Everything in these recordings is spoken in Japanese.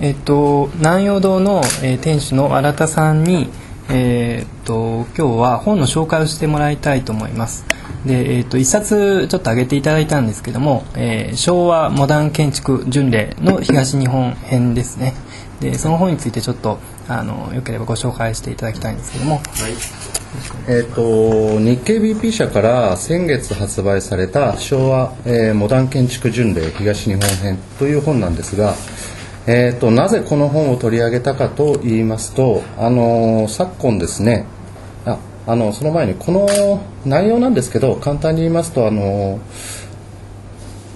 えっと、南陽堂の、えー店主の新田さんに、えーっと今日は本の紹介をしてもらいたいと思います。で、えーっと一冊ちょっと挙げていただいたんですけども、えー昭和モダン建築巡礼の東日本編ですね。でその本についてちょっとあのよければご紹介していただきたいんですけども、えっ、と日経 BP 社から先月発売された昭和、えーモダン建築巡礼東日本編という本なんですが、えっ、となぜこの本を取り上げたかと言いますと、あのー昨今ですね、ああのその前にこの内容なんですけど簡単に言いますとあのー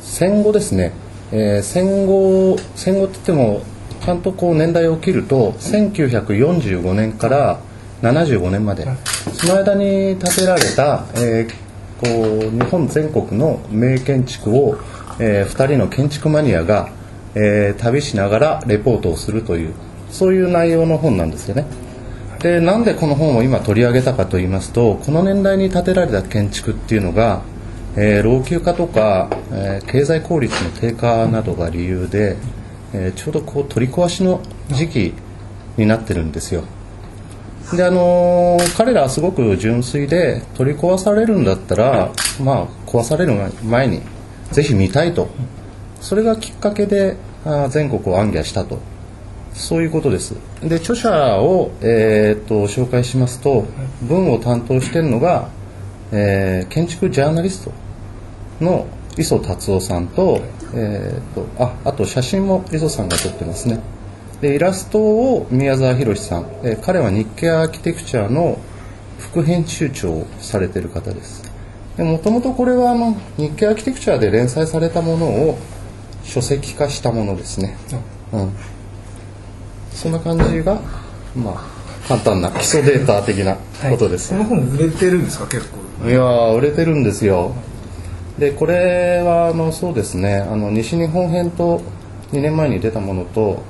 戦後ですね、えー戦後戦後って言ってもちゃんとこう年代を切ると1945年から75年までその間に建てられた、えーこう日本全国の名建築を、え2人の建築マニアが、えー旅しながらレポートをするというそういう内容の本なんですよね。でなんでこの本を今取り上げたかと言いますとこの年代に建てられた建築っていうのが、えー老朽化とか、えー経済効率の低下などが理由で、えーちょうどこう取り壊しの時期になってるんですよであのー彼らはすごく純粋で取り壊されるんだったらまあ壊される前にぜひ見たいとそれがきっかけで全国を行脚したと。そういうことです。で著者を、えー、と紹介しますと文を担当しているのが、えー建築ジャーナリストの磯達夫さんと,、えー、とああと写真も磯さんが撮ってますね。でイラストを宮沢博さん、えー彼は日経アーキテクチャの副編集長をされてる方です。もともとこれはあの日経アーキテクチャで連載されたものを書籍化したものですね、うん、そんな感じがまあ簡単な基礎データ的なことです、この本売れてるんですか結構。いやー売れてるんですよ。でこれはあのそうですね。あの西日本編と2年前に出たものと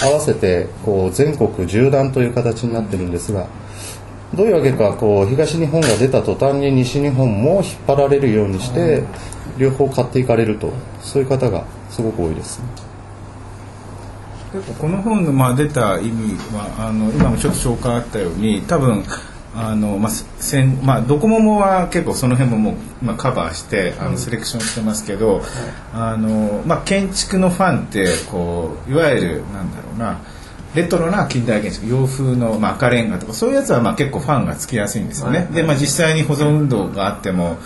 合わせてこう全国縦断という形になってるんですがどういうわけかこう東日本が出た途端に西日本も引っ張られるようにして両方買っていかれるとそういう方がすごく多いです。結構この本のまあ出た意味はあの今もちょっと紹介あったように多分あのまあせんまあドコモもは結構その辺ももうまあカバーしてあのセレクションしてますけど、あのまあ建築のファンってこういわゆるなんだろうなレトロな近代建築洋風の、まあ、赤レンガとかそういうやつはまあ結構ファンがつきやすいんですよね。で、まあ、実際に保存運動があっても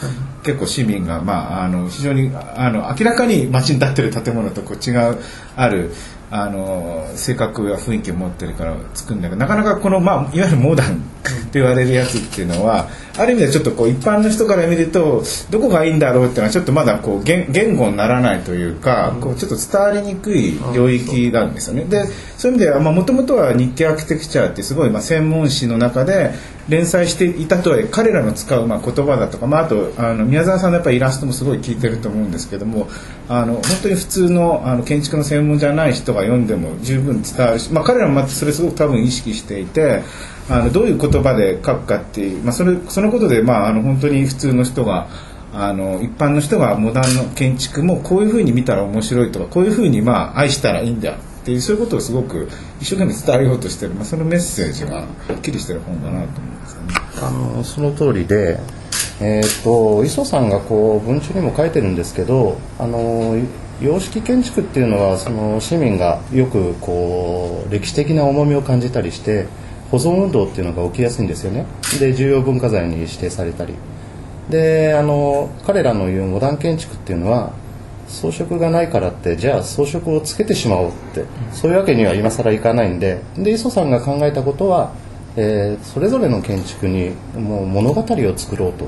結構市民が、まあ、あの非常にあの明らかに街に建ってる建物とこう違うあるあの性格や雰囲気を持ってるから作るんだけどなかなかこの、まあ、いわゆるモーダンって言われるやつっていうのはある意味ではちょっとこう一般の人から見るとどこがいいんだろうっていうのはちょっとまだこう言言語にならないというか、こうちょっと伝わりにくい領域なんですよね。でそういう意味ではもともとは日経アーキテクチャってすごいまあ専門誌の中で連載していたとはいえ彼らの使うまあ言葉だとか、まあ、あとあの宮沢さんのやっぱりイラストもすごい効いてると思うんですけどもあの本当に普通のあの建築の専門じゃない人が読んでも十分伝わるし、まあ、彼らもまたそれすごく多分意識していてあのどういう言葉で書くかっていう、まあ、それそのことで、まあ、あの本当に普通の人があの一般の人がモダンの建築もこういうふうに見たら面白いとかこういうふうにまあ愛したらいいんだっていうそういうことをすごく一生懸命伝えようとしてる、まあ、そのメッセージがはっきりしてる本だなと思うんですよね。あのその通りで、えー、と磯さんがこう文中にも書いてるんですけどあの様式建築っていうのはその市民がよくこう歴史的な重みを感じたりして保存運動っていうのが起きやすいんですよね。で重要文化財に指定されたり。であの彼らの言うモダン建築っていうのは装飾がないからってじゃあ装飾をつけてしまおうってそういうわけには今更いかないんで。で磯さんが考えたことは、えーそれぞれの建築にもう物語を作ろうと。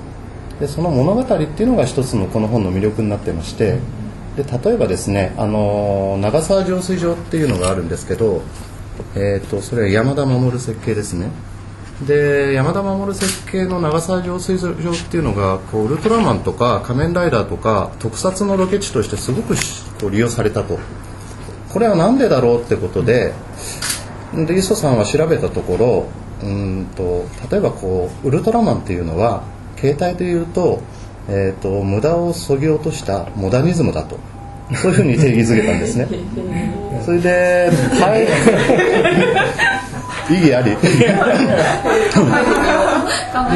でその物語っていうのが一つのこの本の魅力になってまして。で例えばですねあの長沢浄水場っていうのがあるんですけど、えー、とそれは山田守設計ですね。で山田守設計の長沢浄水場っていうのがこうウルトラマンとか仮面ライダーとか特撮のロケ地としてすごくこう利用されたと。これは何でだろうってことでで磯さんは調べたところうんと例えばこうウルトラマンっていうのは携帯でいうと,、えー、と無駄をそぎ落としたモダニズムだと。そういうふうに定義づけたんですね。それで大意義あり？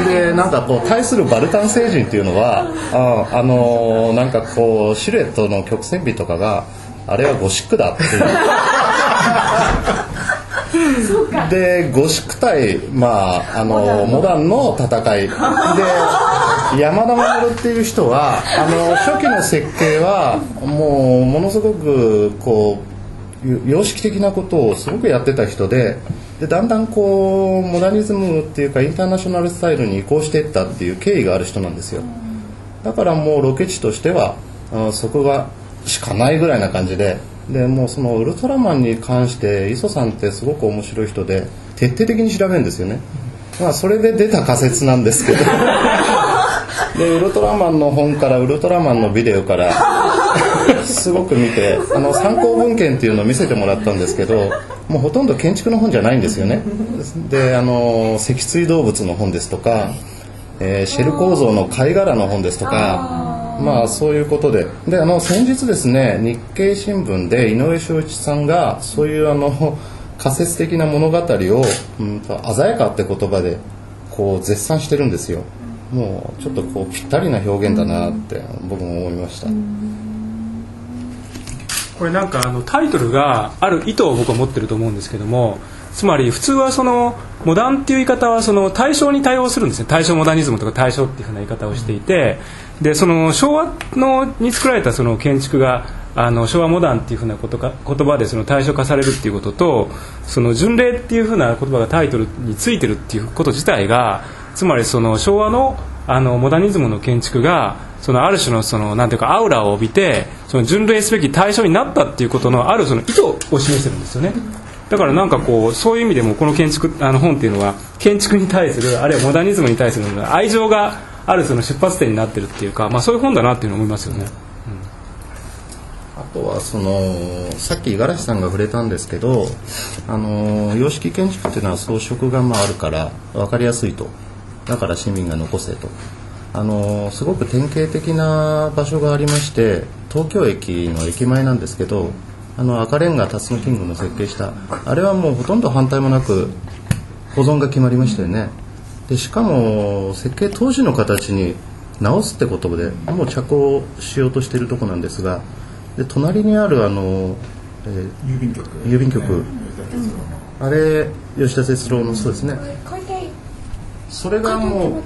でなんかこう対するバルタン星人っていうのはああのーなんかこうシルエットの曲線美とかがあれはゴシックだっていう。でゴシック対、まあ、あのモダンの。戦い。で山田守っていう人はあの初期の設計はもうものすごくこう様式的なことをすごくやってた人ででだんだんこうモダニズムっていうかインターナショナルスタイルに移行していったっていう経緯がある人なんですよ。だからもうロケ地としてはあそこがしかないぐらいな感じででもうそのウルトラマンに関して磯さんってすごく面白い人で徹底的に調べるんですよね。まあそれで出た仮説なんですけど。でウルトラマンの本からウルトラマンのビデオからすごく見てあの参考文献っていうのを見せてもらったんですけどもうほとんど建築の本じゃないんですよね。であの脊椎動物の本ですとか、えーシェル構造の貝殻の本ですとかまあそういうことで。であの先日ですね日経新聞で井上昭一さんがそういうあの仮説的な物語を、うんと、鮮やかって言葉でこう絶賛してるんですよ。もうちょっとこうぴったりな表現だなって僕も思いました、これなんかあのタイトルがある意図を僕は持ってると思うんですけどもつまり普通はそのモダンっていう言い方はその対象に対応するんですね。対象モダニズムとか対象っていうふうな言い方をしていてでその昭和のに作られたその建築があの昭和モダンっていうふうなことか言葉でその対象化されるっていうこととその巡礼っていうふうな言葉がタイトルについてるっていうこと自体がつまりその昭和のあのモダニズムの建築がそのある種のそのなんていうかアウラを帯びてその巡礼すべき対象になったっていうことのあるその意図を示してるんですよね。だからなんかこうそういう意味でもこの建築あの本っていうのは建築に対するあるいはモダニズムに対する愛情があるその出発点になってるっていうか、まあ、そういう本だなっていうのを思いますよね。あとはそのさっき五十嵐さんが触れたんですけどあの様式建築っていうのは装飾がまああるから分かりやすいとだから市民が残せとあのすごく典型的な場所がありまして東京駅の駅前なんですけどあの赤レンガ辰野キングの設計したあれはもうほとんど反対もなく保存が決まりましたよね。でしかも設計当時の形に直すってことでもう着工しようとしているとこなんですがで隣にあるあの、えー郵便局。郵便局。あれ吉田哲郎のそうですねそれがも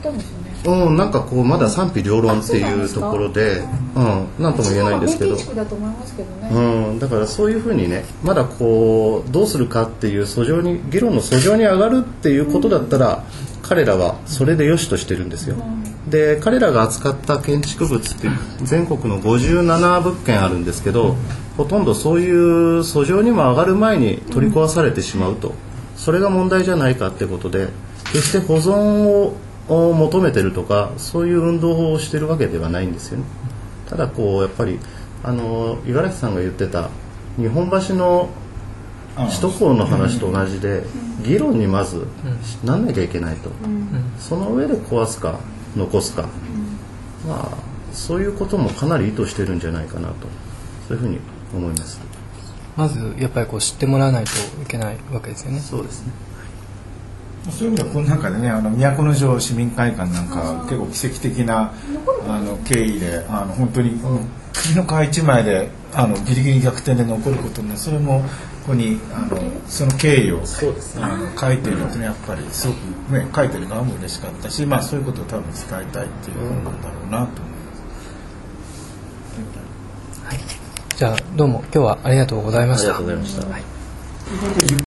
う、うん、なんかこうまだ賛否両論っていうところでうんなんとも言えないんですけど。うん、だからそういうふうにねまだこうどうするかっていう訴状に議論の訴状に上がるっていうことだったら、彼らはそれで良しとしてるんですよ。で彼らが扱った建築物って全国の57物件あるんですけどほとんどそういう訴状にも上がる前に取り壊されてしまうと。それが問題じゃないかってことで決して保存をを求めてるとかそういう運動をしてるわけではないんですよね。ただこうやっぱりあの五十嵐さんが言ってた日本橋のあ首都高の話と同じで議論にまずなんなきゃいけないと、その上で壊すか残すか、まあそういうこともかなり意図してるんじゃないかなと。そういうふうに思います。まずやっぱりこう知ってもらわないといけないわけですよね。そうですねそういう意味ではこの中でねあの都城市民会館なんか結構奇跡的なあの経緯であの本当に国の皮一枚であのギリギリ逆転で残ることねそれもここにあのその経緯をあの書いてるのねやっぱりすごくね書いてる側も嬉しかったしまあそういうことを多分使いたいっていうことなんだろうなと思います。じゃあどうも今日はありがとうございました。ありがとうございました、